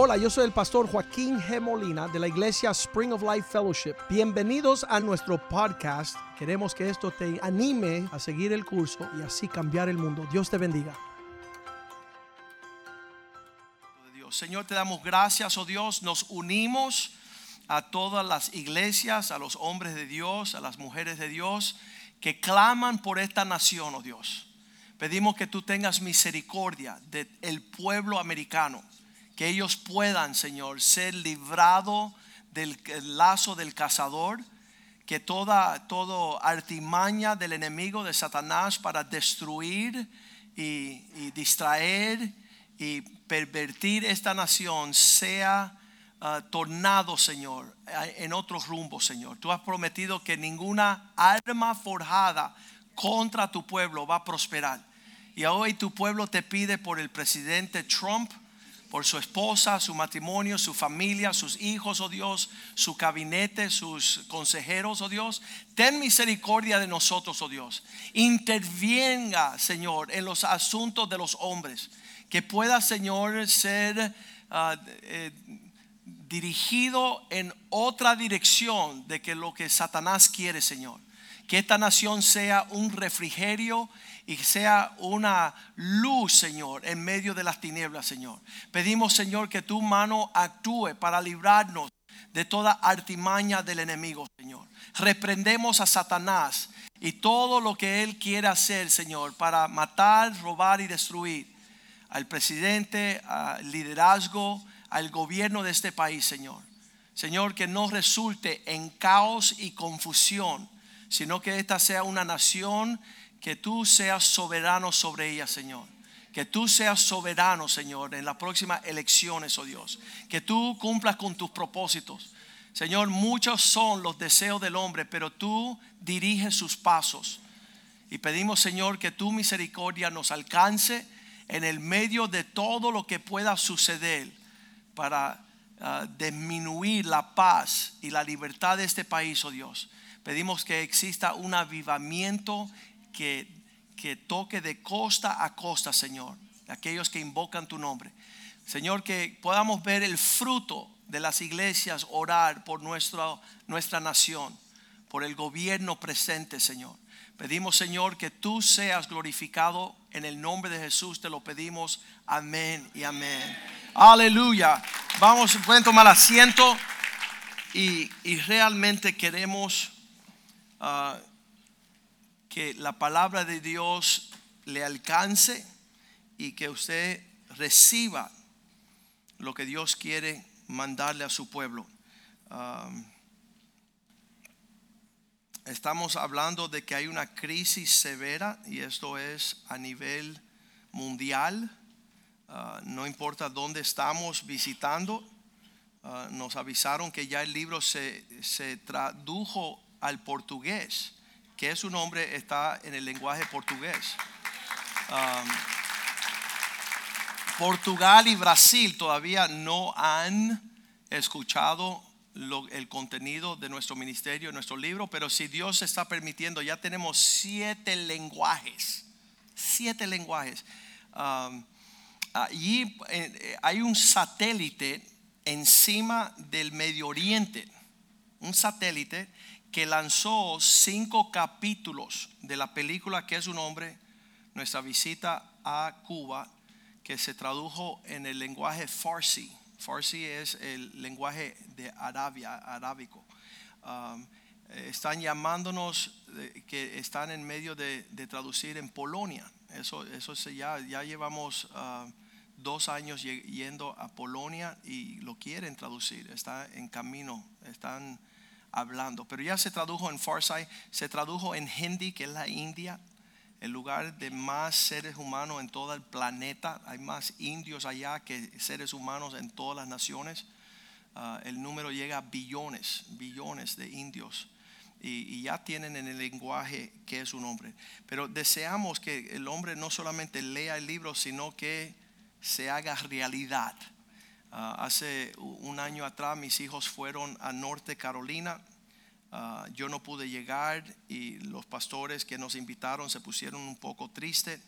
Hola, yo soy el pastor Joaquín G. Molina de la iglesia Spring of Life Fellowship. Bienvenidos a nuestro podcast. Queremos que esto te anime a seguir el curso y así cambiar el mundo. Dios te bendiga. Señor, te damos gracias, oh Dios. Nos unimos a todas las iglesias, a los hombres de Dios, a las mujeres de Dios que claman por esta nación, oh Dios. Pedimos que tú tengas misericordia del pueblo americano, que ellos puedan, Señor, ser librados del lazo del cazador, que toda artimaña del enemigo de Satanás para destruir y, distraer y pervertir esta nación sea uh, tornado, Señor, en otros rumbos, Señor. Tú has prometido que ninguna arma forjada contra tu pueblo va a prosperar. Y hoy tu pueblo te pide por el presidente Trump, por su esposa, su matrimonio, su familia, sus hijos, oh Dios, su gabinete, sus consejeros, oh Dios. Ten misericordia de nosotros, oh Dios. Intervenga, Señor, en los asuntos de los hombres. Que pueda, Señor, ser uh, eh, dirigido en otra dirección de que lo que Satanás quiere, Señor. Que esta nación sea un refrigerio y sea una luz, Señor, en medio de las tinieblas, Señor. Pedimos, Señor, que tu mano actúe para librarnos de toda artimaña del enemigo, Señor. Reprendemos a Satanás y todo lo que él quiere hacer, Señor, para matar, robar y destruir al presidente, al liderazgo, al gobierno de este país, Señor. Señor, que no resulte en caos y confusión, sino que esta sea una nación que tú seas soberano sobre ella, Señor. Que tú seas soberano, Señor, en las próximas elecciones, oh Dios. Que tú cumplas con tus propósitos. Señor, muchos son los deseos del hombre, pero tú diriges sus pasos. Y pedimos, Señor, que tu misericordia nos alcance en el medio de todo lo que pueda suceder para uh, disminuir la paz y la libertad de este país, oh Dios. Pedimos que exista un avivamiento que, que toque de costa a costa, Señor, aquellos que invocan tu nombre. Señor, que podamos ver el fruto de las iglesias orar por nuestra, nuestra nación, por el gobierno presente, Señor. Pedimos, Señor, que tú seas glorificado en el nombre de Jesús. Te lo pedimos. Amén y amén. Aleluya. Vamos, pueden tomar asiento y, y realmente queremos uh, que la palabra de Dios le alcance y que usted reciba lo que Dios quiere mandarle a su pueblo. Estamos hablando de que hay una crisis severa y esto es a nivel mundial. Uh, no importa dónde estamos visitando, uh, nos avisaron que ya el libro se, se tradujo al portugués que su nombre está en el lenguaje portugués. Um, Portugal y Brasil todavía no han escuchado el contenido de nuestro ministerio, nuestro libro, pero si Dios está permitiendo, ya tenemos siete lenguajes, siete lenguajes. Um, allí eh, hay un satélite encima del Medio Oriente, un satélite que lanzó cinco capítulos de la película que es un hombre, nuestra visita a Cuba, que se tradujo en el lenguaje Farsi. Farsi es el lenguaje de Arabia, arábico. Um, están llamándonos que están en medio de, traducir en Polonia. Eso, eso ya, ya llevamos uh, dos años yendo a Polonia y lo quieren traducir. Está en camino. Están hablando. Pero ya se tradujo en Farsi, se tradujo en Hindi, que es la India, el lugar de más seres humanos en todo el planeta. Hay más indios allá que seres humanos en todas las naciones. Ah, el número llega a billones, billones de indios. Y, y, ya tienen en el lenguaje que es un hombre. Pero deseamos que el hombre no solamente lea el libro, sino que se haga realidad. Ah, hace un año atrás mis hijos fueron a Norte Carolina. Ah, yo no pude llegar y los pastores que nos invitaron se pusieron un poco tristes.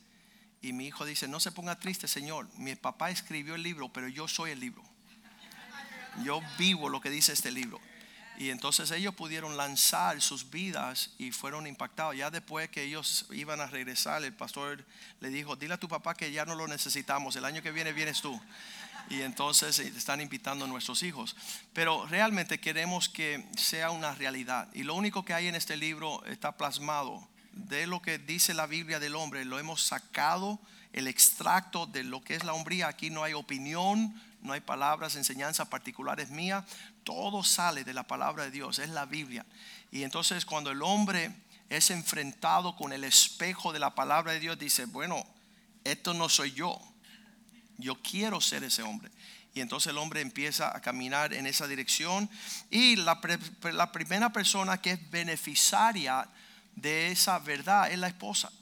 Y mi hijo dice, no se ponga triste, Señor. Mi papá escribió el libro, pero yo soy el libro. Yo vivo lo que dice este libro. Y entonces ellos pudieron lanzar sus vidas y fueron impactados. Ya después que ellos iban a regresar, el pastor le dijo, dile a tu papá que ya no lo necesitamos, el año que viene vienes tú. Y entonces eh, están invitando a nuestros hijos. Pero realmente queremos que sea una realidad. Y lo único que hay en este libro está plasmado de lo que dice la Biblia del hombre. Lo hemos sacado el extracto de lo que es la hombría. Aquí no hay opinión, no hay palabras, enseñanzas particulares mías, todo sale de la palabra de Dios, es la Biblia. Y entonces cuando el hombre es enfrentado con el espejo de la palabra de Dios, dice, bueno, esto no soy yo, yo quiero ser ese hombre. Y entonces el hombre empieza a caminar en esa dirección. Y la, primera persona que es beneficiaria de esa verdad es la esposa.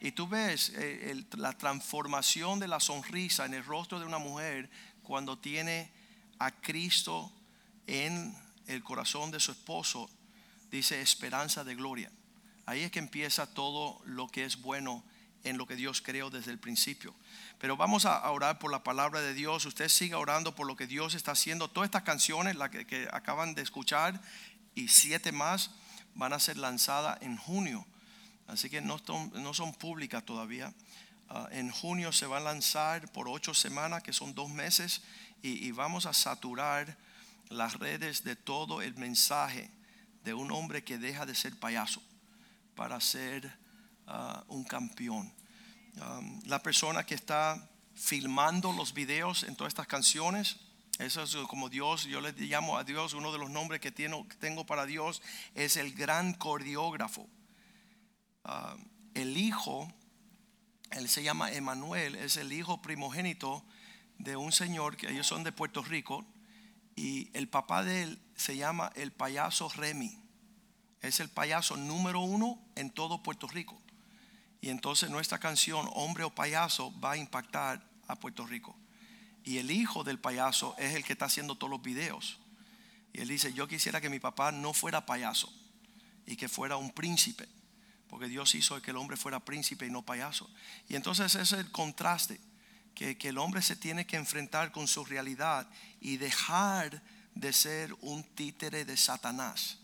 Y tú ves eh, la transformación de la sonrisa en el rostro de una mujer cuando tiene a Cristo en el corazón de su esposo, dice esperanza de gloria. Ahí es que empieza todo lo que es bueno en lo que Dios creó desde el principio. Pero vamos a orar por la palabra de Dios. Usted siga orando por lo que Dios está haciendo. Todas estas canciones, las que, acaban de escuchar, y siete más, van a ser lanzadas en junio. Así que no son públicas todavía. Ah, en junio se va a lanzar por ocho semanas, que son dos meses, y, vamos a saturar las redes de todo el mensaje de un hombre que deja de ser payaso para ser un campeón. la persona que está filmando los videos en todas estas canciones, eso es como Dios, yo le llamo a Dios, uno de los nombres que, tengo para Dios es el gran coreógrafo. Ah, el hijo él se llama Emanuel, es el hijo primogénito de un señor que ellos son de Puerto Rico y el papá de él se llama el payaso Remy. Es el payaso número uno en todo Puerto Rico. Y entonces nuestra canción, Hombre o Payaso, va a impactar a Puerto Rico. Y el hijo del payaso es el que está haciendo todos los videos. Y él dice, yo quisiera que mi papá no fuera payaso y que fuera un príncipe porque Dios hizo que el hombre fuera príncipe y no payaso. Y entonces ese es el contraste, que, que el hombre se tiene que enfrentar con su realidad y dejar de ser un títere de Satanás,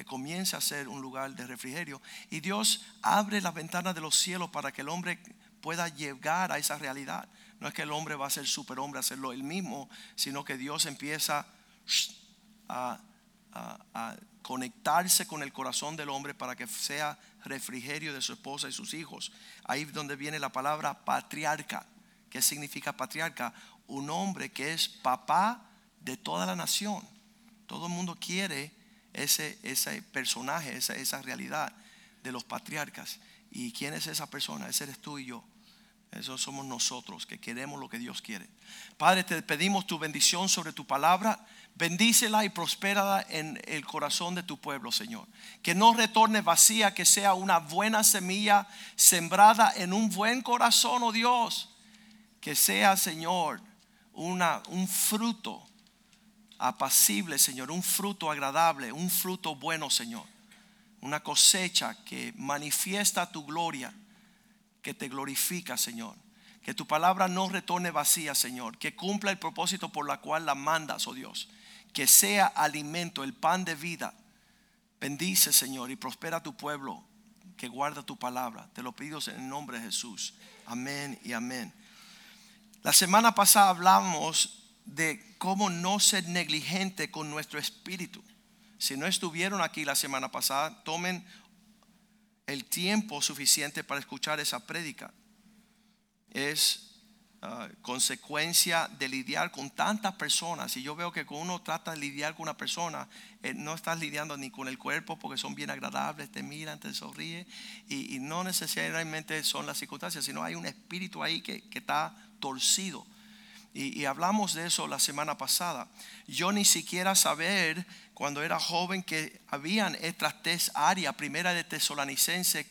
que comience a ser un lugar de refrigerio. Y Dios abre las ventanas de los cielos para que el hombre pueda llegar a esa realidad. No es que el hombre va a ser superhombre, a hacerlo él mismo, sino que Dios empieza a, a conectarse con el corazón del hombre para que sea refrigerio de su esposa y sus hijos. Ahí es donde viene la palabra patriarca. ¿Qué significa patriarca? Un hombre que es papá de toda la nación. Todo el mundo quiere ese, ese personaje, esa, esa realidad de los patriarcas. ¿Y quién es esa persona? Ese eres tú y yo. Esos somos nosotros que queremos lo que Dios quiere. Padre, te pedimos tu bendición sobre tu palabra. Bendícela y prospérala en el corazón de tu pueblo, Señor. Que no retorne vacía, que sea una buena semilla sembrada en un buen corazón, oh Dios. Que sea, Señor, una, un fruto apacible, Señor, un fruto agradable, un fruto bueno, Señor. Una cosecha que manifiesta tu gloria que te glorifica, Señor. Que tu palabra no retorne vacía, Señor. Que cumpla el propósito por la cual la mandas, oh Dios. Que sea alimento, el pan de vida. Bendice, Señor, y prospera tu pueblo que guarda tu palabra. Te lo pido en el nombre de Jesús. Amén y amén. La semana pasada hablamos de cómo no ser negligente con nuestro espíritu. Si no estuvieron aquí la semana pasada, tomen el tiempo suficiente para escuchar esa prédica. Es ah, consecuencia de lidiar con tantas personas. Y yo veo que cuando uno trata de lidiar con una persona, eh, no estás lidiando ni con el cuerpo porque son bien agradables, te miran, te sonríen. Y, no necesariamente son las circunstancias, sino hay un espíritu ahí que, está torcido. Y, hablamos de eso la semana pasada. Yo ni siquiera saber cuando era joven que habían estas tres áreas, primera de Tesalonicense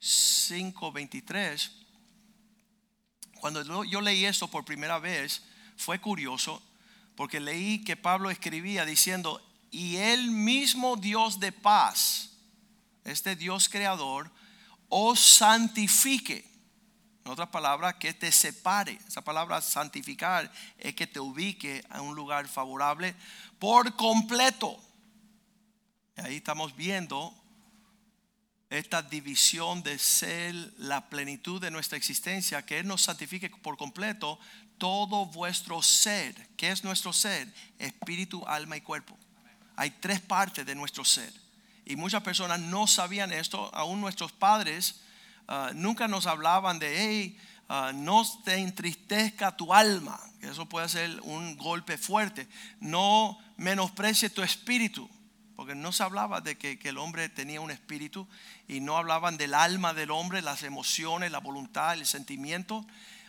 5:23. Cuando yo leí eso por primera vez, fue curioso, porque leí que Pablo escribía diciendo, y el mismo Dios de paz, este Dios creador, os santifique. En otras palabras, que te separe. Esa palabra santificar es que te ubique a un lugar favorable por completo. Ahí estamos viendo esta división de ser la plenitud de nuestra existencia, que Él nos santifique por completo todo vuestro ser. ¿Qué es nuestro ser? Espíritu, alma y cuerpo. Hay tres partes de nuestro ser. Y muchas personas no sabían esto, aún nuestros padres uh, nunca nos hablaban de, hey, uh, no te entristezca tu alma, que eso puede ser un golpe fuerte. No menosprecie tu espíritu, porque no se hablaba de que, que, el hombre tenía un espíritu y no hablaban del alma del hombre, las emociones, la voluntad, el sentimiento.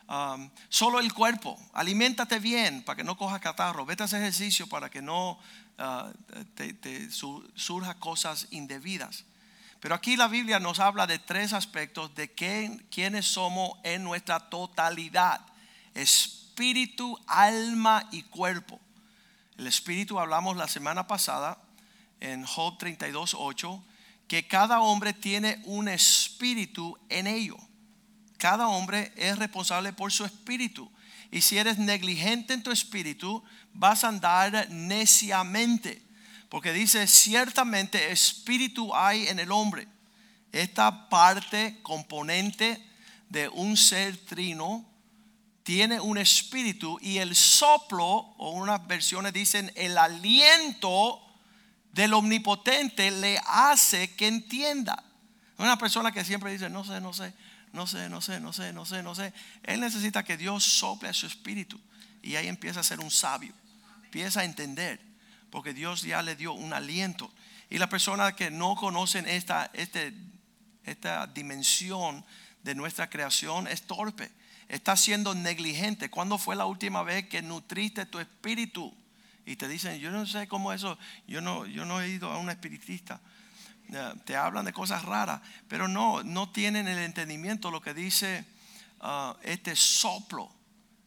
Um, solo el cuerpo, aliméntate bien para que no cojas catarro, vete a hacer ejercicio para que no surjan cosas indebidas. Pero aquí la Biblia nos habla de tres aspectos de quién, quiénes somos en nuestra totalidad. Espíritu, alma y cuerpo. El espíritu hablamos la semana pasada en Job 32.8, que cada hombre tiene un espíritu en ello. Cada hombre es responsable por su espíritu. Y si eres negligente en tu espíritu, vas a andar neciamente. Porque dice, ciertamente espíritu hay en el hombre. Esta parte, componente de un ser trino, tiene un espíritu y el soplo, o unas versiones dicen el aliento del omnipotente le hace que entienda. Una persona que siempre dice, no sé, no sé, no sé, no sé, no sé, no sé, no sé. Él necesita que Dios sople a su espíritu y ahí empieza a ser un sabio, empieza a entender porque Dios ya le dio un aliento. Y las personas que no conocen esta, este, esta dimensión de nuestra creación es torpe, está siendo negligente. ¿Cuándo fue la última vez que nutriste tu espíritu? Y te dicen, yo no sé cómo eso, yo no, yo no he ido a un espiritista. Te hablan de cosas raras, pero no, no tienen el entendimiento lo que dice uh, este soplo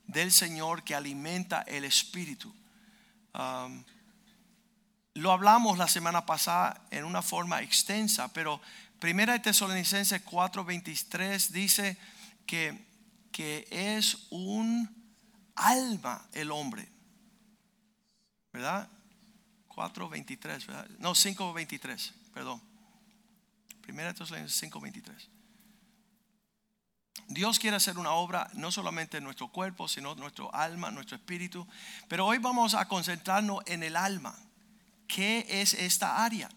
del Señor que alimenta el espíritu. Um, lo hablamos la semana pasada en una forma extensa, pero Primera de Tesalonicenses 4:23 dice que, que es un alma el hombre. ¿Verdad? 4:23, ¿verdad? No, 5:23, perdón. Primera de Tesalonicenses 5:23. Dios quiere hacer una obra no solamente en nuestro cuerpo, sino en nuestro alma, nuestro espíritu. Pero hoy vamos a concentrarnos en el alma. ¿Qué es esta área?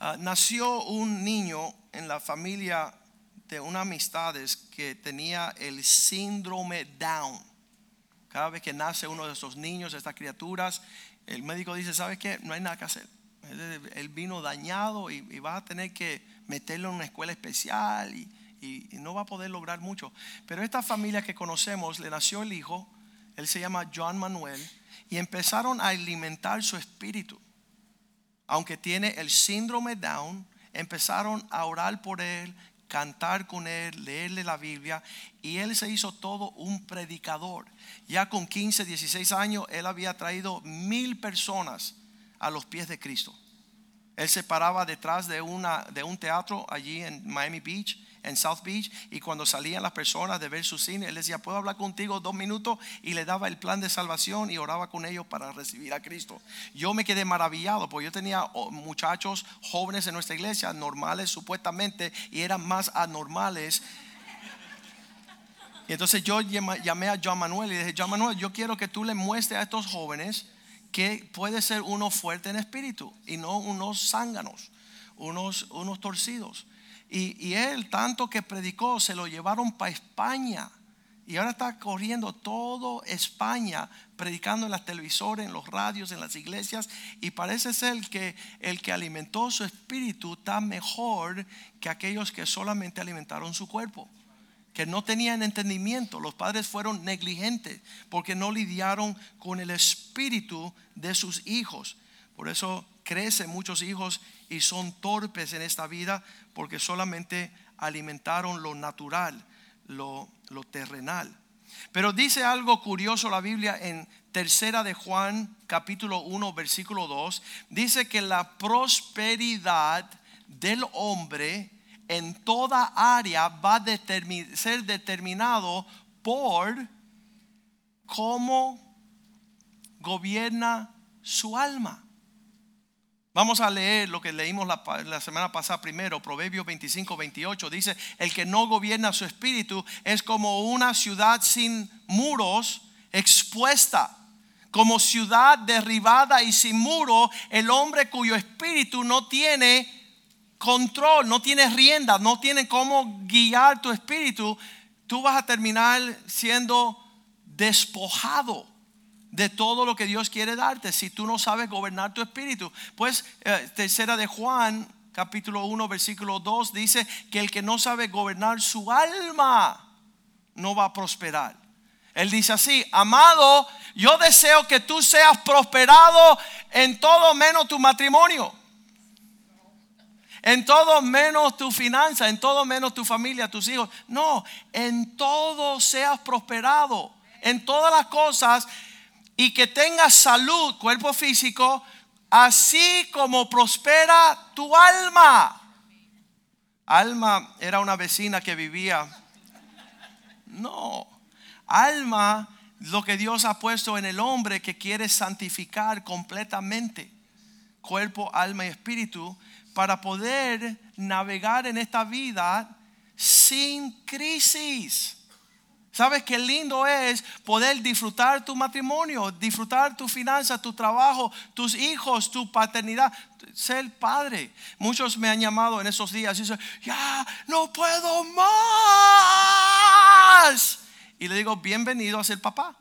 Uh, nació un niño en la familia de unas amistades que tenía el síndrome Down. Cada vez que nace uno de esos niños, estas criaturas, el médico dice, ¿sabes qué? No hay nada que hacer. Él vino dañado y, vas a tener que meterlo en una escuela especial y, no va a poder lograr mucho. Pero esta familia que conocemos, le nació el hijo, él se llama John Manuel, y empezaron a alimentar su espíritu aunque tiene el síndrome Down, empezaron a orar por él, cantar con él, leerle la Biblia y él se hizo todo un predicador. Ya con 15, 16 años, él había traído mil personas a los pies de Cristo. Él se paraba detrás de, una, de un teatro allí en Miami Beach en South Beach y cuando salían las personas de ver su cine, él decía, ¿puedo hablar contigo dos minutos? Y le daba el plan de salvación y oraba con ellos para recibir a Cristo. Yo me quedé maravillado porque yo tenía oh, muchachos jóvenes en nuestra iglesia, normales supuestamente, y eran más anormales. Y entonces yo llamé a John Manuel y dije, John Manuel, yo quiero que tú le muestres a estos jóvenes que puede ser uno fuerte en espíritu y no unos zánganos, unos, unos torcidos. Y, él, tanto que predicó, se lo llevaron para España. Y ahora está corriendo todo España, predicando en las televisores, en los radios, en las iglesias. Y parece ser que el que alimentó su espíritu está mejor que aquellos que solamente alimentaron su cuerpo. Que no tenían entendimiento. Los padres fueron negligentes porque no lidiaron con el espíritu de sus hijos. Por eso crecen muchos hijos y son torpes en esta vida porque solamente alimentaron lo natural, lo, terrenal. Pero dice algo curioso la Biblia en tercera de Juan capítulo 1 versículo 2. Dice que la prosperidad del hombre en toda área va a ser determinado por cómo gobierna su alma. Vamos a leer lo que leímos la, semana pasada primero, Proverbios 25, 28. Dice, el que no gobierna su espíritu es como una ciudad sin muros, expuesta. Como ciudad derribada y sin muro, el hombre cuyo espíritu no tiene control, no tiene rienda, no tiene cómo guiar tu espíritu, tú vas a terminar siendo despojado de todo lo que Dios quiere darte si tú no sabes gobernar tu espíritu. Pues eh, tercera de Juan, capítulo 1, versículo 2, dice que el que no sabe gobernar su alma no va a prosperar. Él dice así, amado, yo deseo que tú seas prosperado en todo menos tu matrimonio. En todo menos tu finanza, en todo menos tu familia, tus hijos. No, en todo seas prosperado. En todas las cosas y que tengas salud, cuerpo físico, así como prospera tu alma. Alma era una vecina que vivía. No, alma, lo que Dios ha puesto en el hombre que quiere santificar completamente, cuerpo, alma y espíritu, para poder navegar en esta vida sin crisis. ¿Sabes qué lindo es poder disfrutar tu matrimonio, disfrutar tu finanza, tu trabajo, tus hijos, tu paternidad, ser padre? Muchos me han llamado en esos días y dicen, ya no puedo más. Y le digo, bienvenido a ser papá.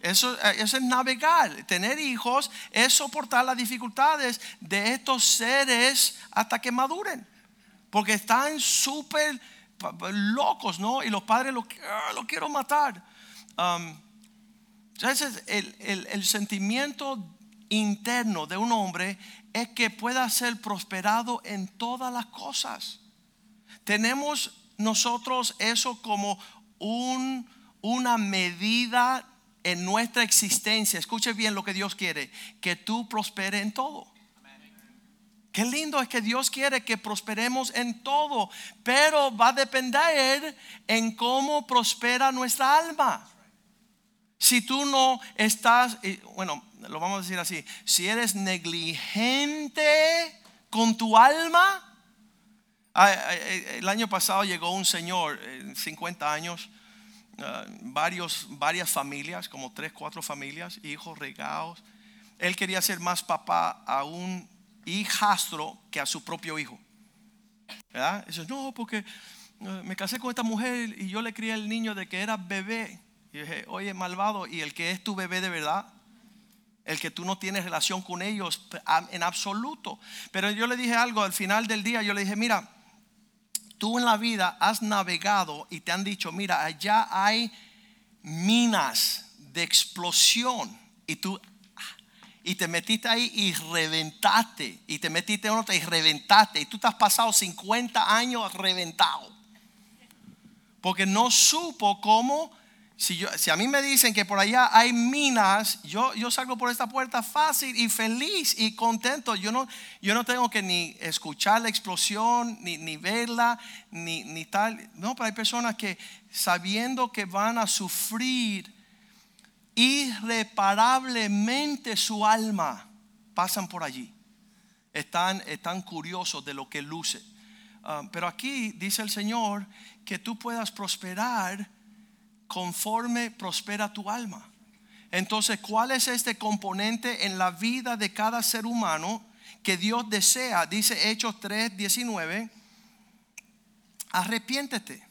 Eso, eso, es navegar. Tener hijos es soportar las dificultades de estos seres hasta que maduren. Porque están súper locos, ¿no? Y los padres lo, lo quiero matar. Um, entonces, el, el, sentimiento interno de un hombre es que pueda ser prosperado en todas las cosas. Tenemos nosotros eso como un, una medida en nuestra existencia. Escuche bien lo que Dios quiere, que tú prosperes en todo. Qué lindo es que Dios quiere que prosperemos en todo, pero va a depender en cómo prospera nuestra alma. Si tú no estás, bueno, lo vamos a decir así, si eres negligente con tu alma, el año pasado llegó un señor, 50 años, varios, varias familias, como tres, cuatro familias, hijos regados. Él quería ser más papá a un hijastro que a su propio hijo. ¿Verdad? Dice, no, porque me casé con esta mujer y yo le crié al niño de que era bebé. Y dije, oye, malvado, ¿y el que es tu bebé de verdad? El que tú no tienes relación con ellos en absoluto. Pero yo le dije algo al final del día, yo le dije, mira, tú en la vida has navegado y te han dicho, mira, allá hay minas de explosión y tú y te metiste ahí y reventaste y te metiste en otra y reventaste y tú te has pasado 50 años reventado porque no supo cómo si, yo, si a mí me dicen que por allá hay minas, yo, yo salgo por esta puerta fácil y feliz y contento. Yo no, yo no tengo que ni escuchar la explosión, ni, ni verla, ni, ni tal. No, pero hay personas que sabiendo que van a sufrir irreparablemente su alma, pasan por allí. Están, están curiosos de lo que luce. Uh, pero aquí dice el Señor que tú puedas prosperar conforme prospera tu alma. Entonces, ¿cuál es este componente en la vida de cada ser humano que Dios desea? Dice Hechos 3, 19. Arrepiéntete.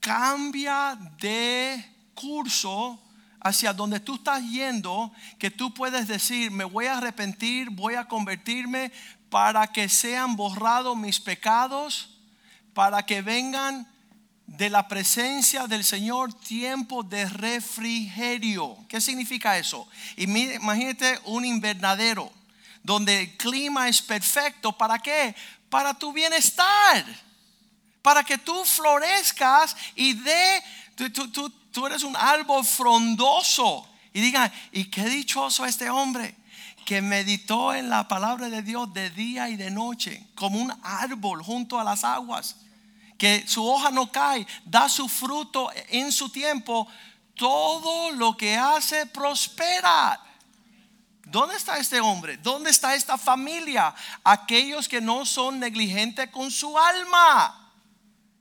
Cambia de curso hacia donde tú estás yendo, que tú puedes decir, me voy a arrepentir, voy a convertirme para que sean borrados mis pecados, para que vengan de la presencia del Señor tiempo de refrigerio. ¿Qué significa eso? Imagínate un invernadero donde el clima es perfecto. ¿Para qué? Para tu bienestar. Para que tú florezcas y de, tú, tú eres un árbol frondoso. Y digan, ¿y qué dichoso este hombre? que meditó en la palabra de Dios de día y de noche, como un árbol junto a las aguas, que su hoja no cae, da su fruto en su tiempo, todo lo que hace prospera. ¿Dónde está este hombre? ¿Dónde está esta familia? Aquellos que no son negligentes con su alma.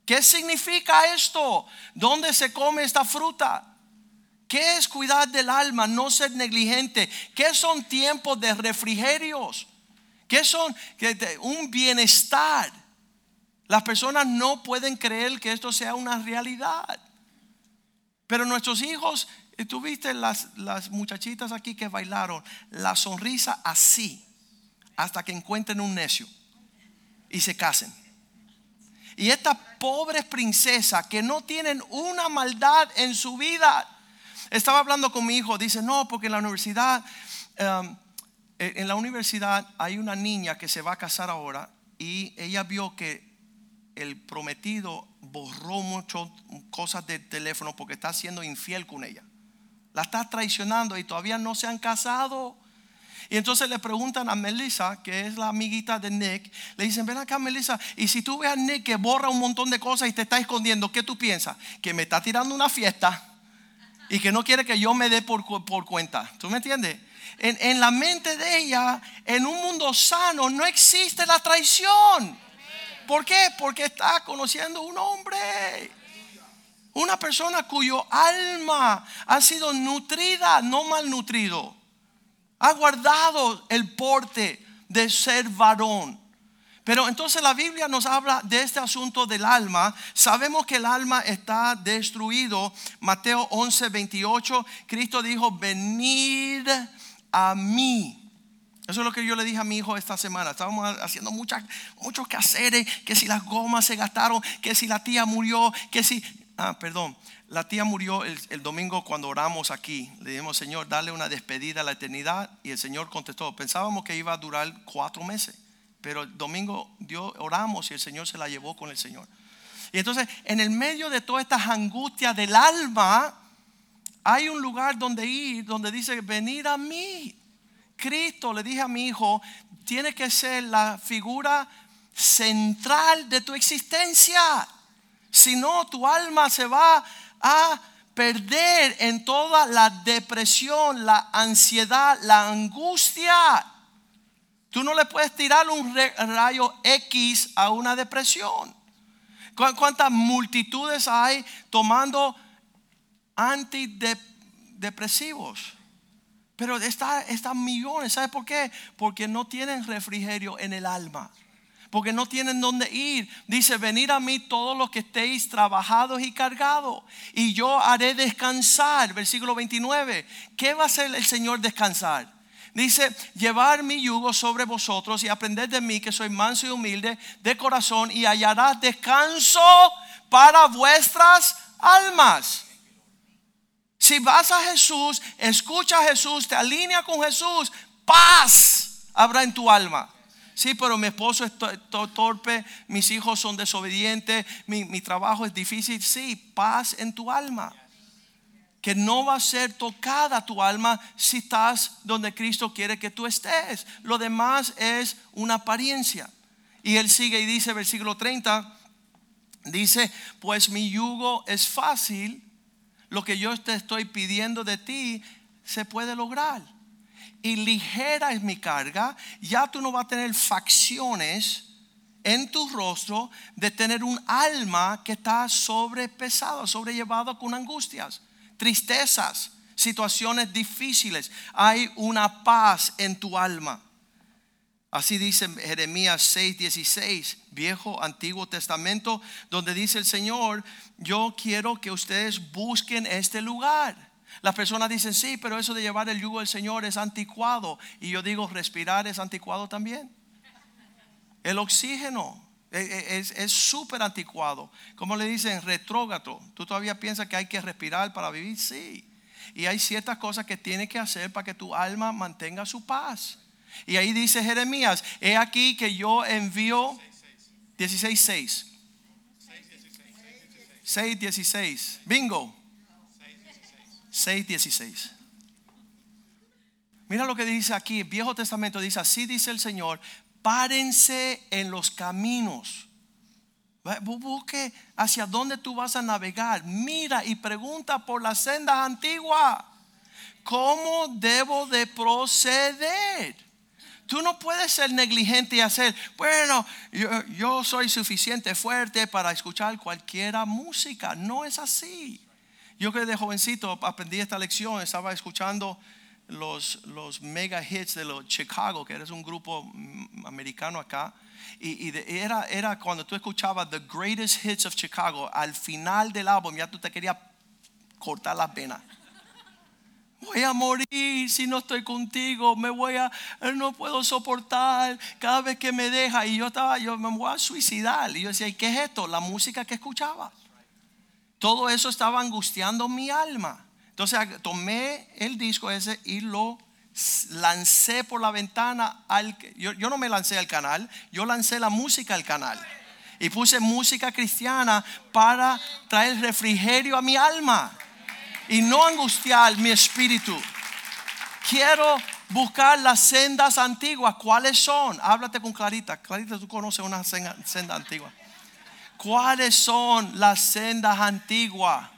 ¿Qué significa esto? ¿Dónde se come esta fruta? ¿Qué es cuidar del alma? No ser negligente. ¿Qué son tiempos de refrigerios? ¿Qué son un bienestar? Las personas no pueden creer que esto sea una realidad. Pero nuestros hijos Tuviste las, las muchachitas aquí que bailaron, la sonrisa así, hasta que encuentren un necio y se casen. Y estas pobres princesas que no tienen una maldad en su vida. Estaba hablando con mi hijo, dice, no, porque en la universidad, um, en la universidad hay una niña que se va a casar ahora y ella vio que el prometido borró muchas cosas del teléfono porque está siendo infiel con ella la está traicionando y todavía no se han casado. Y entonces le preguntan a Melissa, que es la amiguita de Nick, le dicen, ven acá Melissa, y si tú ves a Nick que borra un montón de cosas y te está escondiendo, ¿qué tú piensas? Que me está tirando una fiesta y que no quiere que yo me dé por, por cuenta. ¿Tú me entiendes? En, en la mente de ella, en un mundo sano, no existe la traición. ¿Por qué? Porque está conociendo un hombre. Una persona cuyo alma ha sido nutrida, no malnutrido. Ha guardado el porte de ser varón. Pero entonces la Biblia nos habla de este asunto del alma. Sabemos que el alma está destruido. Mateo 11, 28, Cristo dijo, venid a mí. Eso es lo que yo le dije a mi hijo esta semana. Estábamos haciendo muchas, muchos quehaceres, que si las gomas se gastaron, que si la tía murió, que si ah, perdón, la tía murió el, domingo cuando oramos aquí. Le dijimos, Señor, dale una despedida a la eternidad. Y el Señor contestó, pensábamos que iba a durar cuatro meses. Pero el domingo Dios, oramos y el Señor se la llevó con el Señor. Y entonces, en el medio de todas estas angustias del alma, hay un lugar donde ir, donde dice, venir a mí. Cristo, le dije a mi hijo, tiene que ser la figura central de tu existencia. Si no, tu alma se va a perder en toda la depresión, la ansiedad, la angustia. Tú no le puedes tirar un rayo X a una depresión. ¿Cuántas multitudes hay tomando antidepresivos? Pero están millones. ¿Sabe por qué? Porque no tienen refrigerio en el alma porque no tienen dónde ir. Dice, venid a mí todos los que estéis trabajados y cargados, y yo haré descansar. Versículo 29. ¿Qué va a hacer el Señor descansar? Dice, llevar mi yugo sobre vosotros y aprender de mí que soy manso y humilde de corazón y hallarás descanso para vuestras almas. Si vas a Jesús, escucha a Jesús, te alinea con Jesús, paz habrá en tu alma. Sí, pero mi esposo es torpe, mis hijos son desobedientes, mi, trabajo es difícil. Sí, paz en tu alma. Que no va a ser tocada tu alma si estás donde Cristo quiere que tú estés. Lo demás es una apariencia. Y él sigue y dice, versículo 30, dice, pues mi yugo es fácil, lo que yo te estoy pidiendo de ti se puede lograr y ligera es mi carga, ya tú no vas a tener facciones en tu rostro de tener un alma que está sobrepesada, sobrellevado con angustias, tristezas, situaciones difíciles. Hay una paz en tu alma. Así dice Jeremías 6:16, viejo antiguo testamento, donde dice el Señor, yo quiero que ustedes busquen este lugar las personas dicen, sí, pero eso de llevar el yugo del Señor es anticuado. Y yo digo, respirar es anticuado también. El oxígeno e, e, es súper anticuado. Como le dicen, retrógato. ¿Tú todavía piensas que hay que respirar para vivir? Sí. Y hay ciertas cosas que tienes que hacer para que tu alma mantenga su paz. Y ahí dice Jeremías, he aquí que yo envío 16.6. 6.16. Bingo. 6.16. Mira lo que dice aquí, el Viejo Testamento dice, así dice el Señor, párense en los caminos. Busque hacia dónde tú vas a navegar. Mira y pregunta por las sendas antiguas. ¿Cómo debo de proceder? Tú no puedes ser negligente y hacer, bueno, yo, yo soy suficiente fuerte para escuchar cualquiera música. No es así. Yo que de jovencito aprendí esta lección, estaba escuchando los, los mega hits de los Chicago, que eres un grupo mm, americano acá. Y, era, era cuando tú escuchabas The Greatest Hits of Chicago, al final del álbum ya tú te querías cortar las venas voy a morir si no estoy contigo, me voy a, no puedo soportar cada vez que me deja. Y yo estaba, yo me voy a suicidar. Y yo decía, ¿y qué es esto? La música que escuchaba. Todo eso estaba angustiando mi alma. Entonces tomé el disco ese y lo lancé por la ventana. Yo, yo no me lancé al canal, yo lancé la música al canal. Y puse música cristiana para traer refrigerio a mi alma y no angustiar mi espíritu. Quiero buscar las sendas antiguas. ¿Cuáles son? Háblate con Clarita. Clarita, tú conoces una senda, antigua. ¿Cuáles son las sendas antiguas?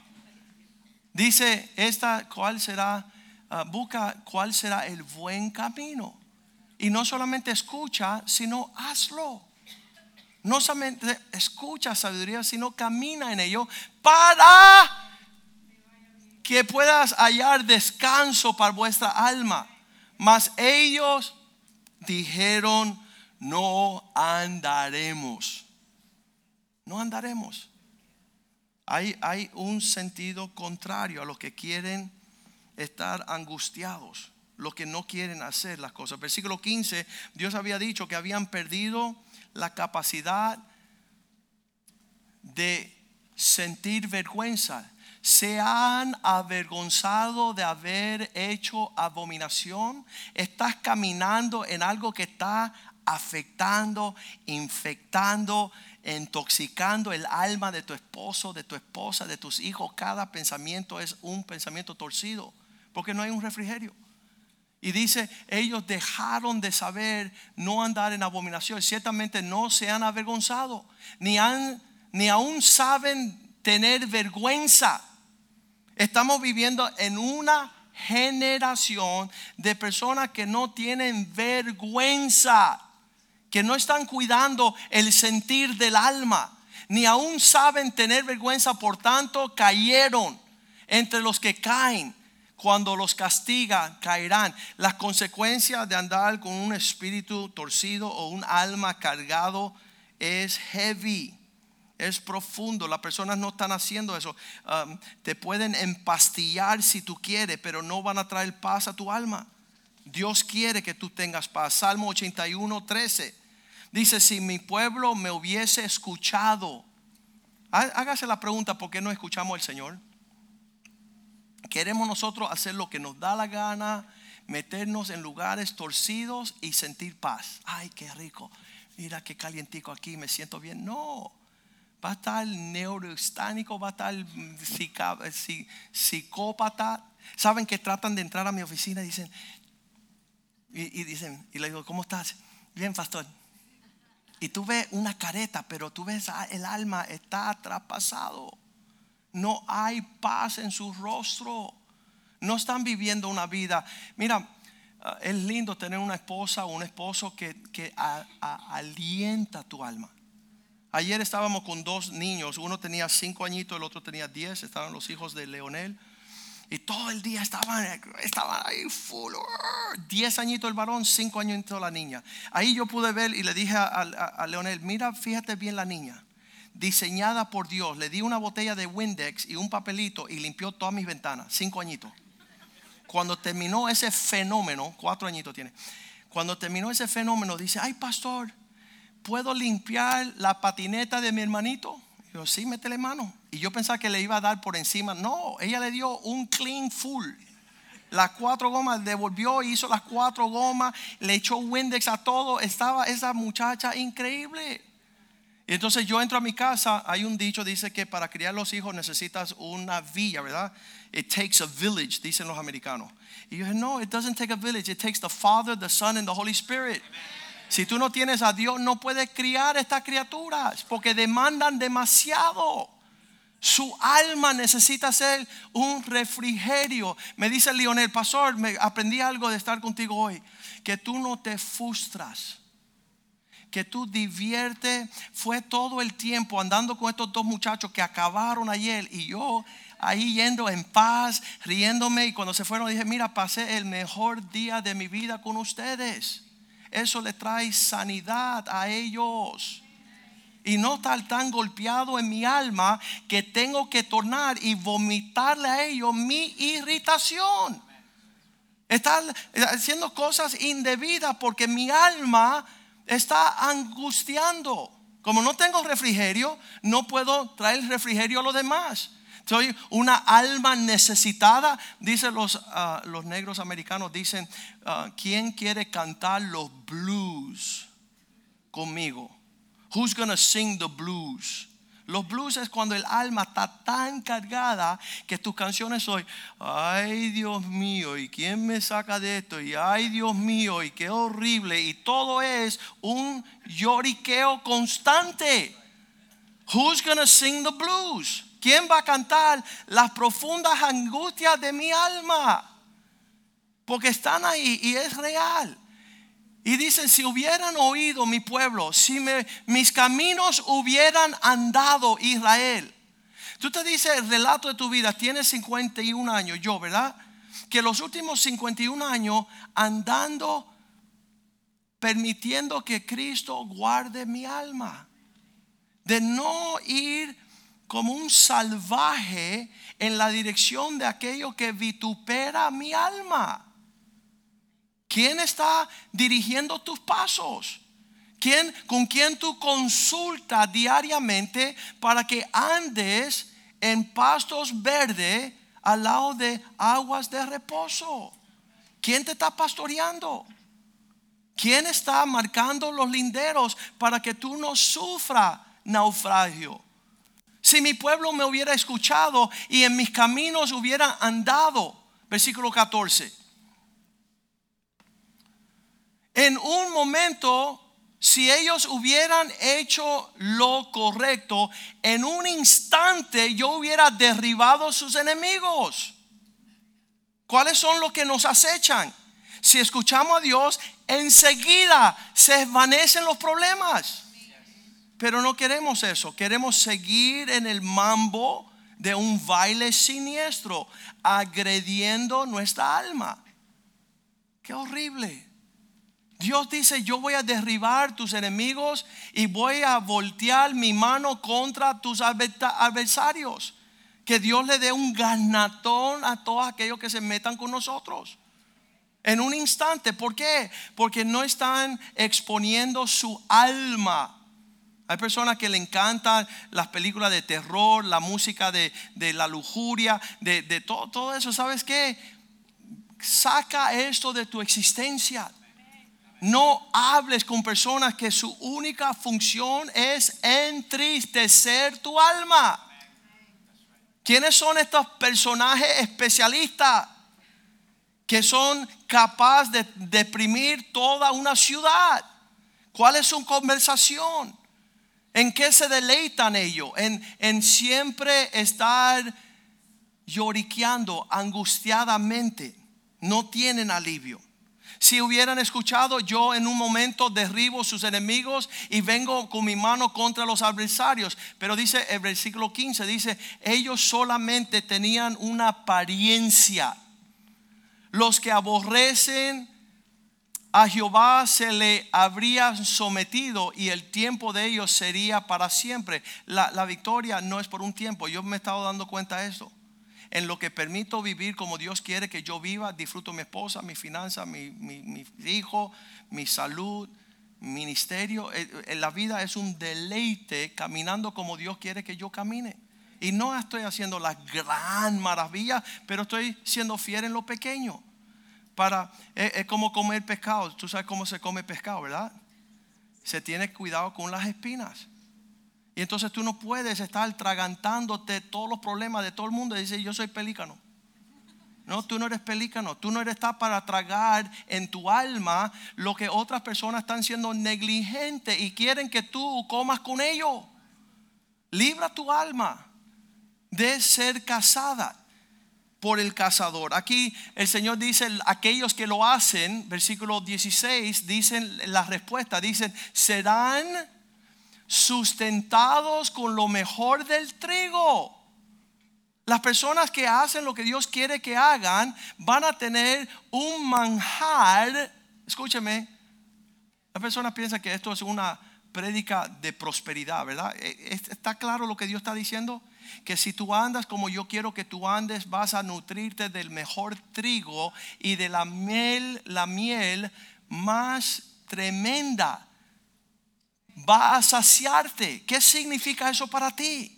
Dice esta, ¿cuál será? Ah, busca cuál será el buen camino. Y no solamente escucha, sino hazlo. No solamente escucha sabiduría, sino camina en ello para que puedas hallar descanso para vuestra alma. Mas ellos dijeron, no andaremos. No andaremos. Hay, hay un sentido contrario a los que quieren estar angustiados, los que no quieren hacer las cosas. Versículo 15, Dios había dicho que habían perdido la capacidad de sentir vergüenza se han avergonzado de haber hecho abominación. Estás caminando en algo que está afectando, infectando, intoxicando el alma de tu esposo, de tu esposa, de tus hijos. Cada pensamiento es un pensamiento torcido, porque no hay un refrigerio. Y dice, ellos dejaron de saber no andar en abominación. Ciertamente no se han avergonzado, ni, han, ni aún saben tener vergüenza. Estamos viviendo en una generación de personas que no tienen vergüenza, que no están cuidando el sentir del alma, ni aún saben tener vergüenza, por tanto cayeron entre los que caen. Cuando los castiga, caerán. Las consecuencias de andar con un espíritu torcido o un alma cargado es heavy es profundo. Las personas no están haciendo eso. Um, te pueden empastillar si tú quieres, pero no van a traer paz a tu alma. Dios quiere que tú tengas paz. Salmo 81, 13. Dice, si mi pueblo me hubiese escuchado, hágase la pregunta, ¿por qué no escuchamos al Señor? Queremos nosotros hacer lo que nos da la gana, meternos en lugares torcidos y sentir paz. Ay, qué rico. Mira qué calientico aquí, me siento bien. No, va a estar neuroestánico, va a estar psicópata. Saben que tratan de entrar a mi oficina y dicen, y, dicen, y le digo, ¿cómo estás? Bien, pastor. Y tú ves una careta, pero tú ves ah, el alma está traspasado. No hay paz en su rostro. No están viviendo una vida. Mira, ah, es lindo tener una esposa o un esposo que, que alienta tu alma. Ayer estábamos con dos niños, uno tenía cinco añitos, el otro tenía diez, estaban los hijos de Leonel. Y todo el día estaban, ahí full. Diez añitos el varón, cinco añitos la niña. Ahí yo pude ver y le dije a, Leonel, mira, fíjate bien la niña. Diseñada por Dios. Le di una botella de Windex y un papelito y limpió todas mis ventanas. Cinco añitos. Cuando terminó ese fenómeno, cuatro añitos tiene. Cuando terminó ese fenómeno, dice, ay pastor, ¿puedo limpiar la patineta de mi hermanito? Yo, sí, métele mano. Y yo pensaba que le iba a dar por encima. No, ella le dio un clean full. Las cuatro gomas, devolvió, hizo las cuatro gomas, le echó Windex a todo. Estaba esa muchacha increíble. Y entonces yo entro a mi casa, hay un dicho, dice que para criar los hijos necesitas una villa, ¿verdad? It takes a village, dicen los americanos. Y yo dije, no, it doesn't take a village, it takes the Father, the Son and the Holy Spirit. Si tú no tienes a Dios, no puedes criar estas criaturas porque demandan demasiado. Su alma necesita ser un refrigerio. Me dice Lionel, pastor, me aprendí algo de estar contigo hoy. Que tú no te frustras. Que tú diviertes. Fue todo el tiempo andando con estos dos muchachos que acabaron ayer. Y yo ahí yendo en paz, riéndome. Y cuando se fueron dije, mira, pasé el mejor día de mi vida con ustedes. Eso le trae sanidad a ellos y no estar tan golpeado en mi alma que tengo que tornar y vomitarle a ellos mi irritación. Estar haciendo cosas indebidas porque mi alma está angustiando. Como no tengo refrigerio, no puedo traer refrigerio a los demás. Soy una alma necesitada. Dicen los, ah, los negros americanos, dicen, uh, ¿quién quiere cantar los blues conmigo? Who's gonna sing the blues? Los blues es cuando el alma está tan cargada que tus canciones son, ay Dios mío, ¿y quién me saca de esto? Y ay Dios mío, y qué horrible. Y todo es un lloriqueo constante. Who's gonna sing the blues? ¿Quién va a cantar las profundas angustias de mi alma? Porque están ahí y es real. Y dicen, si hubieran oído mi pueblo, si mis caminos hubieran andado Israel. Tú te dices el relato de tu vida, tienes 51 años, yo, ¿verdad? Que los últimos 51 años andando, permitiendo que Cristo guarde mi alma. De no ir como un salvaje en la dirección de aquello que vitupera mi alma. ¿Quién está dirigiendo tus pasos? ¿Quién, ¿Con quién tú consultas diariamente para que andes en pastos verdes al lado de aguas de reposo? ¿Quién te está pastoreando? ¿Quién está marcando los linderos para que tú no sufra naufragio? Si mi pueblo me hubiera escuchado y en mis caminos hubiera andado, versículo 14 en un momento, si ellos hubieran hecho lo correcto, en un instante yo hubiera derribado sus enemigos. ¿Cuáles son los que nos acechan? Si escuchamos a Dios, enseguida se desvanecen los problemas. Pero no queremos eso, queremos seguir en el mambo de un baile siniestro, agrediendo nuestra alma. Qué horrible. Dios dice, yo voy a derribar tus enemigos y voy a voltear mi mano contra tus adversarios. Que Dios le dé un ganatón a todos aquellos que se metan con nosotros. En un instante. ¿Por qué? Porque no están exponiendo su alma. Hay personas que le encantan las películas de terror, la música de, la lujuria, de, de todo, todo eso. ¿Sabes qué? Saca esto de tu existencia. No hables con personas que su única función es entristecer tu alma. ¿Quiénes son estos personajes especialistas que son capaces de deprimir toda una ciudad? ¿Cuál es su conversación? ¿En qué se deleitan ellos? En, en siempre estar lloriqueando angustiadamente. No tienen alivio. Si hubieran escuchado, yo en un momento derribo sus enemigos y vengo con mi mano contra los adversarios. Pero dice el versículo 15, dice, ellos solamente tenían una apariencia. Los que aborrecen a Jehová se le habrían sometido y el tiempo de ellos sería para siempre. La, la victoria no es por un tiempo. Yo me he estado dando cuenta de eso en lo que permito vivir como Dios quiere que yo viva, disfruto mi esposa, mi finanza, mi, mi, hijo, mi salud, ministerio. Eh, eh, la vida es un deleite caminando como Dios quiere que yo camine. Y no estoy haciendo la gran maravilla, pero estoy siendo fiel en lo pequeño. Para, es, como comer pescado. Tú sabes cómo se come pescado, ¿verdad? Se tiene cuidado con las espinas. Y entonces tú no puedes estar tragantándote todos los problemas de todo el mundo y decir, yo soy pelícano. No, tú no eres pelícano. Tú no eres para tragar en tu alma lo que otras personas están siendo negligentes y quieren que tú comas con ellos. Libra tu alma de ser casada por el cazador. Aquí el Señor dice, aquellos que lo hacen, versículo 16, dicen la respuesta, dicen, serán sustentados con lo mejor del trigo. Las personas que hacen lo que Dios quiere que hagan van a tener un manjar. Escúcheme, la persona piensa que esto es una prédica de prosperidad, ¿verdad? E, ¿Está claro lo que Dios está diciendo? Que si tú andas como yo quiero que tú andes, vas a nutrirte del mejor trigo y de la miel, la miel más tremenda. Va a saciarte. ¿Qué significa eso para ti?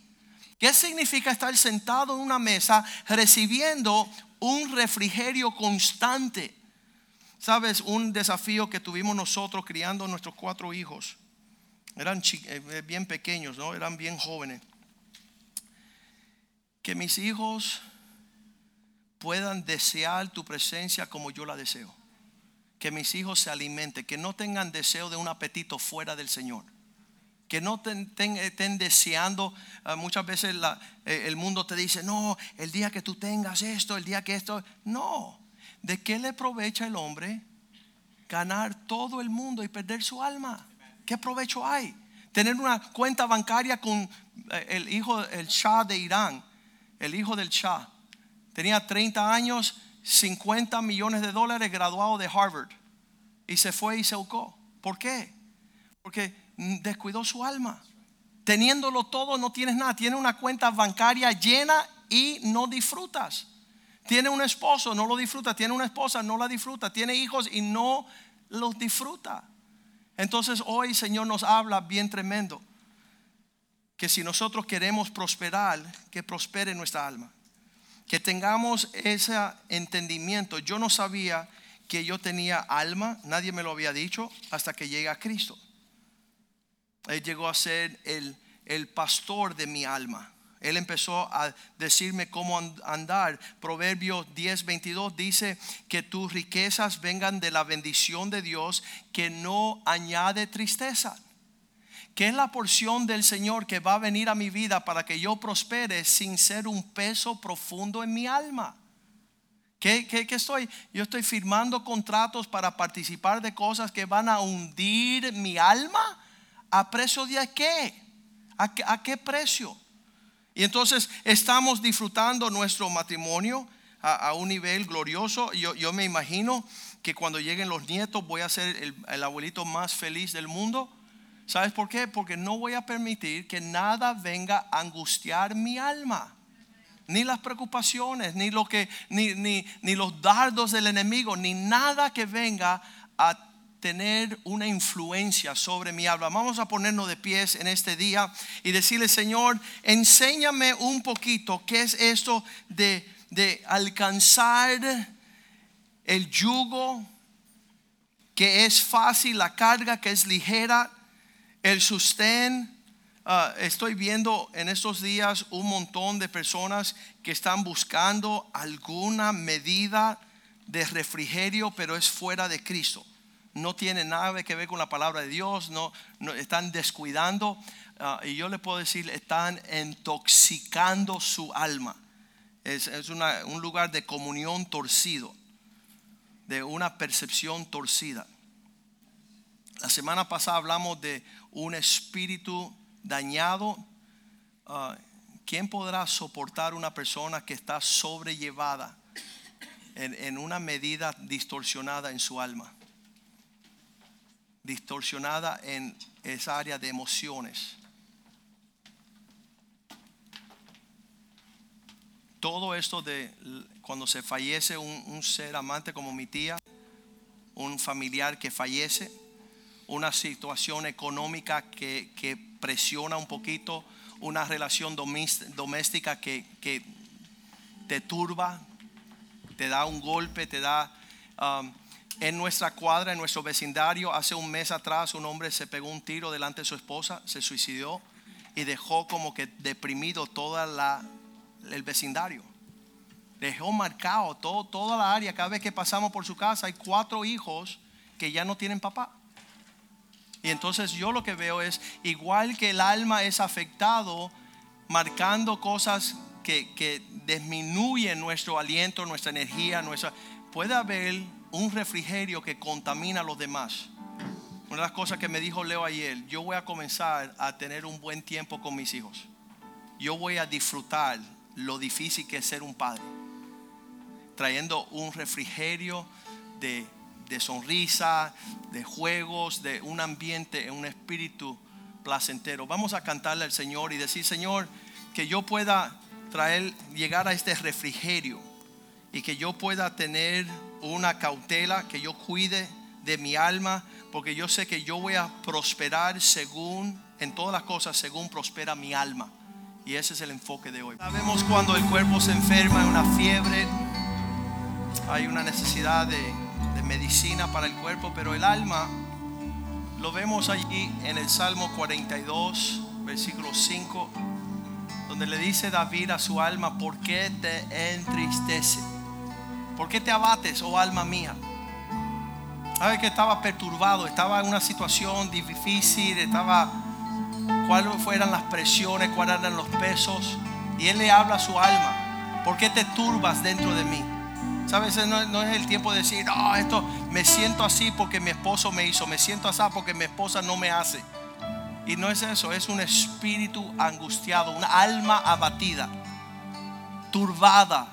¿Qué significa estar sentado en una mesa recibiendo un refrigerio constante? Sabes, un desafío que tuvimos nosotros criando nuestros cuatro hijos. Eran eh, bien pequeños, ¿no? Eran bien jóvenes que mis hijos puedan desear tu presencia como yo la deseo. Que mis hijos se alimenten, que no tengan deseo de un apetito fuera del Señor. Que no estén deseando, ah, muchas veces eh, el mundo te dice, no, el día que tú tengas esto, el día que esto, no. ¿De qué le aprovecha el hombre ganar todo el mundo y perder su alma? ¿Qué provecho hay? Tener una cuenta bancaria con eh, el hijo, el Shah de Irán, el hijo del Shah. Tenía 30 años, 50 millones de dólares, graduado de Harvard. Y se fue y se ahorcó. ¿Por qué? Porque descuidó su alma. Teniéndolo todo, no tienes nada. Tiene una cuenta bancaria llena y no disfrutas. Tiene un esposo, no lo disfruta. Tiene una esposa, no la disfruta. Tiene hijos y no los disfruta. Entonces hoy Señor nos habla bien tremendo que si nosotros queremos prosperar, que prospere nuestra alma. Que tengamos ese entendimiento. Yo no sabía que yo tenía alma, nadie me lo había dicho hasta que llegué a Cristo. Él llegó a ser el, el pastor de mi alma. Él empezó a decirme cómo andar. Proverbios 10, 22 dice que tus riquezas vengan de la bendición de Dios que no añade tristeza. ¿Qué es la porción del Señor que va a venir a mi vida para que yo prospere sin ser un peso profundo en mi alma? ¿Qué, estoy? Yo estoy firmando contratos para participar de cosas que van a hundir mi alma. ¿A precio de qué? ¿A, qué precio? Y entonces estamos disfrutando nuestro matrimonio a, un nivel glorioso. Yo, yo, me imagino que cuando lleguen los nietos voy a ser el abuelito más feliz del mundo ¿Sabes por qué? Porque no voy a permitir que nada venga a angustiar mi alma. Ni las preocupaciones, ni, lo que, ni, ni, ni los dardos del enemigo, ni nada que venga a tener una influencia sobre mi alma. Vamos a ponernos de pies en este día y decirle, Señor, enséñame un poquito qué es esto de, de alcanzar el yugo, que es fácil, la carga que es ligera el sustén, ah, estoy viendo en estos días un montón de personas que están buscando alguna medida de refrigerio, pero es fuera de Cristo. No tiene nada que ver con la palabra de Dios, no, están descuidando. Ah, y yo le puedo decir, están intoxicando su alma. Es, un lugar de comunión torcido, de una percepción torcida. La semana pasada hablamos de un espíritu dañado. Ah, ¿Quién podrá soportar una persona que está sobrellevada en, una medida distorsionada en su alma? Distorsionada en esa área de emociones. Todo esto de cuando se fallece un ser amante como mi tía, un familiar que fallece, una situación económica que, presiona un poquito, una relación doméstica que, te turba, te da un golpe, te da... Um, en nuestra cuadra, en nuestro vecindario, hace un mes atrás un hombre se pegó un tiro delante de su esposa, se suicidó. y dejó como que deprimido toda la el vecindario. Dejó marcado todo, toda la área. Cada vez que pasamos por su casa hay cuatro hijos que ya no tienen papá. Y entonces yo lo que veo es, igual que el alma es afectado, marcando cosas que, que disminuyen nuestro aliento, nuestra energía, nuestra... Puede haber un refrigerio que contamina a los demás. Una de las cosas que me dijo Leo ayer, yo voy a comenzar a tener un buen tiempo con mis hijos. Yo voy a disfrutar lo difícil que es ser un padre. Trayendo un refrigerio de, de sonrisa, de juegos, de un ambiente, un espíritu placentero. Vamos a cantarle al Señor y decir, Señor, que yo pueda traer, llegar a este refrigerio y que yo pueda tener una cautela, que yo cuide de mi alma, porque yo sé que yo voy a prosperar según, en todas las cosas, según prospera mi alma. Y ese es el enfoque de hoy. Sabemos cuando el cuerpo se enferma, una fiebre, hay una necesidad de medicina para el cuerpo, pero el alma lo vemos allí en el Salmo 42, versículo 5, donde le dice David a su alma, ¿por qué te entristece? ¿Por qué te abates, oh alma mía? Sabe que estaba perturbado, estaba en una situación difícil, estaba cuáles fueran las presiones, cuáles eran los pesos. Y él le habla a su alma, ¿por qué te turbas dentro de mí? Sabes, no, no, es el tiempo de decir, no, esto me siento así porque mi esposo me hizo, me siento así porque mi esposa no me hace. Y no es eso, es un espíritu angustiado, una alma abatida, turbada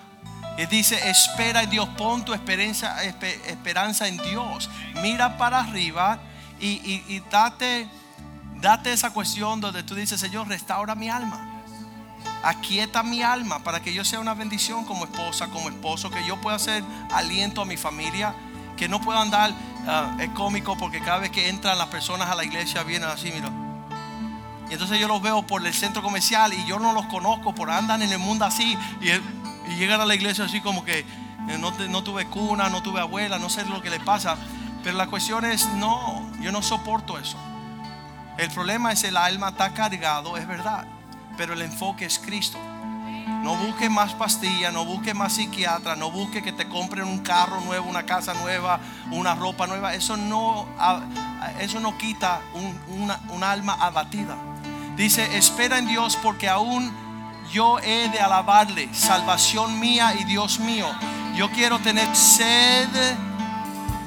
y dice, espera en Dios, pon tu esperanza, esperanza en Dios. Mira para arriba y, y, date, date esa cuestión donde tú dices, Señor, restaura mi alma. Aquieta mi alma para que yo sea una bendición como esposa, como esposo, que yo pueda hacer aliento a mi familia, que no pueda andar, uh, es cómico porque cada vez que entran las personas a la iglesia vienen así, mira. Y entonces yo los veo por el centro comercial y yo no los conozco, por andan en el mundo así. Y llegan a la iglesia así como que eh, no, no tuve cuna, no tuve abuela, no sé lo que le pasa. Pero la cuestión es, no, yo no soporto eso. El problema es el alma está cargado, es verdad, pero el enfoque es Cristo. No busque más pastillas, no busque más psiquiatra, no busque que te compren un carro nuevo, una casa nueva, una ropa nueva. Eso no, eso no quita un, alma abatida. Dice, espera en Dios porque aún yo he de alabarle, salvación mía y Dios mío. Yo quiero tener sed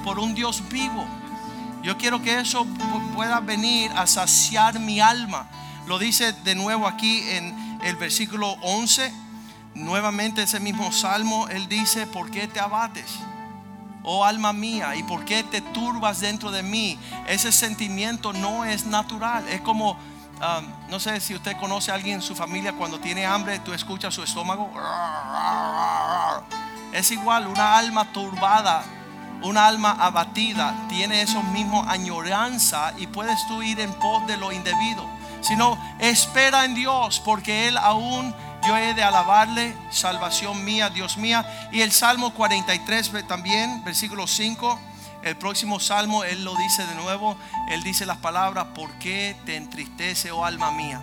por un Dios vivo. Yo quiero que eso pueda venir a saciar mi alma. Lo dice de nuevo aquí en el versículo 11. Nuevamente ese mismo salmo, él dice, ¿por qué te abates? Oh alma mía, ¿y por qué te turbas dentro de mí? Ese sentimiento no es natural. Es como Um, no sé si usted conoce a alguien en su familia cuando tiene hambre, tú escuchas su estómago. Es igual, una alma turbada, una alma abatida, tiene eso mismo añoranza y puedes tú ir en pos de lo indebido. Sino espera en Dios, porque Él aún yo he de alabarle, salvación mía, Dios mía. Y el Salmo 43 también, versículo 5 el próximo salmo, Él lo dice de nuevo. Él dice las palabras, ¿por qué te entristece, oh alma mía?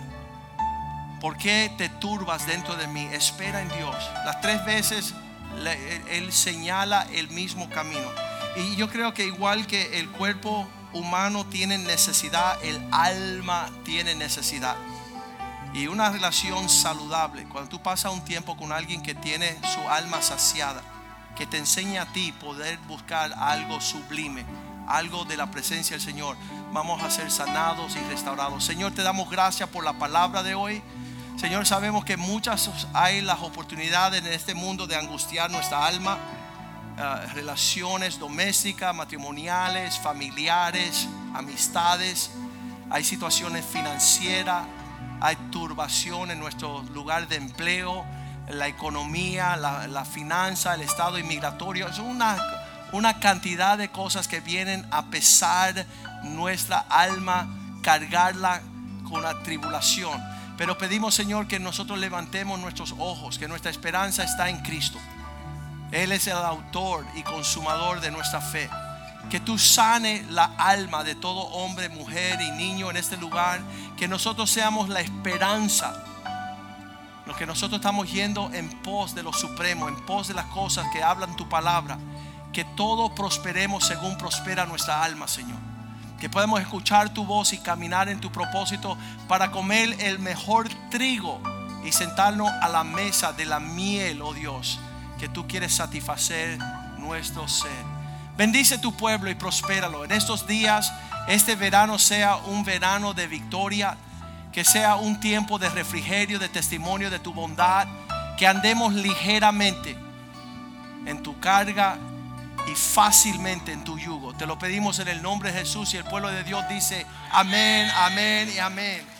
¿Por qué te turbas dentro de mí? Espera en Dios. Las tres veces Él señala el mismo camino. Y yo creo que igual que el cuerpo humano tiene necesidad, el alma tiene necesidad. Y una relación saludable, cuando tú pasas un tiempo con alguien que tiene su alma saciada, que te enseña a ti poder buscar algo sublime, algo de la presencia del Señor. Vamos a ser sanados y restaurados. Señor, te damos gracias por la palabra de hoy. Señor, sabemos que muchas hay las oportunidades en este mundo de angustiar nuestra alma, uh, relaciones domésticas, matrimoniales, familiares, amistades. Hay situaciones financieras, hay turbación en nuestro lugar de empleo la economía, la, finanza, el estado inmigratorio. Es una, una cantidad de cosas que vienen a pesar nuestra alma, cargarla con la tribulación. Pero pedimos, Señor, que nosotros levantemos nuestros ojos, que nuestra esperanza está en Cristo. Él es el autor y consumador de nuestra fe. que tú sane la alma de todo hombre, mujer y niño en este lugar, que nosotros seamos la esperanza. Lo que nosotros estamos yendo en pos de lo supremo, en pos de las cosas que hablan tu palabra, que todo prosperemos según prospera nuestra alma, Señor. Que podamos escuchar tu voz y caminar en tu propósito para comer el mejor trigo y sentarnos a la mesa de la miel, oh Dios, que tú quieres satisfacer nuestro ser. Bendice tu pueblo y prospéralo. En estos días, este verano sea un verano de victoria, que sea un tiempo de refrigerio, de testimonio de tu bondad, que andemos ligeramente en tu carga y fácilmente en tu yugo. Te lo pedimos en el nombre de Jesús y el pueblo de Dios dice amén, amén y amén.